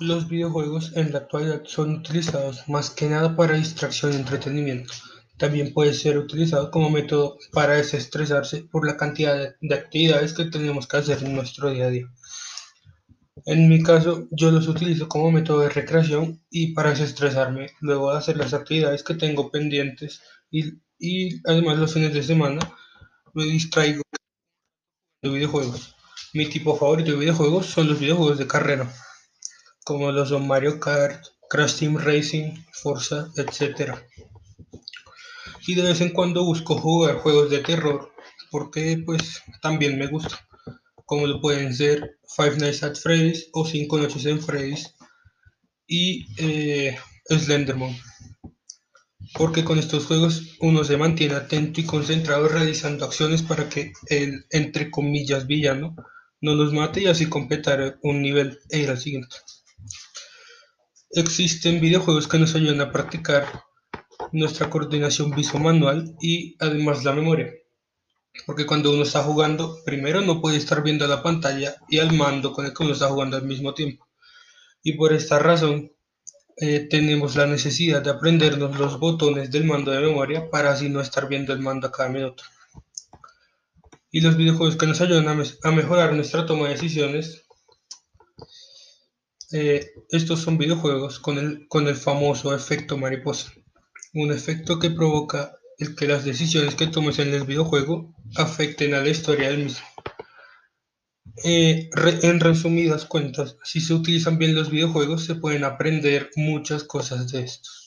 Los videojuegos en la actualidad son utilizados más que nada para distracción y entretenimiento. También puede ser utilizado como método para desestresarse por la cantidad de actividades que tenemos que hacer en nuestro día a día. En mi caso, yo los utilizo como método de recreación y para desestresarme luego de hacer las actividades que tengo pendientes y, además los fines de semana me distraigo de videojuegos. Mi tipo favorito de videojuegos son los videojuegos de carrera, como los son Mario Kart, Crash Team Racing, Forza, etc. Y de vez en cuando busco jugar juegos de terror, porque pues también me gusta, como lo pueden ser Five Nights at Freddy's o Cinco Noches en Freddy's y eh, Slenderman. Porque con estos juegos uno se mantiene atento y concentrado realizando acciones para que el, entre comillas, villano no los mate y así completar un nivel e ir al siguiente. Existen videojuegos que nos ayudan a practicar nuestra coordinación visomanual y además la memoria. Porque cuando uno está jugando, primero no puede estar viendo la pantalla y al mando con el que uno está jugando al mismo tiempo. Y por esta razón eh, tenemos la necesidad de aprendernos los botones del mando de memoria para así no estar viendo el mando a cada minuto y los videojuegos que nos ayudan a, mejorar nuestra toma de decisiones. Eh, estos son videojuegos con el, con el famoso efecto mariposa, un efecto que provoca el que las decisiones que tomes en el videojuego afecten a la historia del mismo. Eh, en resumidas cuentas, si se utilizan bien los videojuegos, se pueden aprender muchas cosas de estos.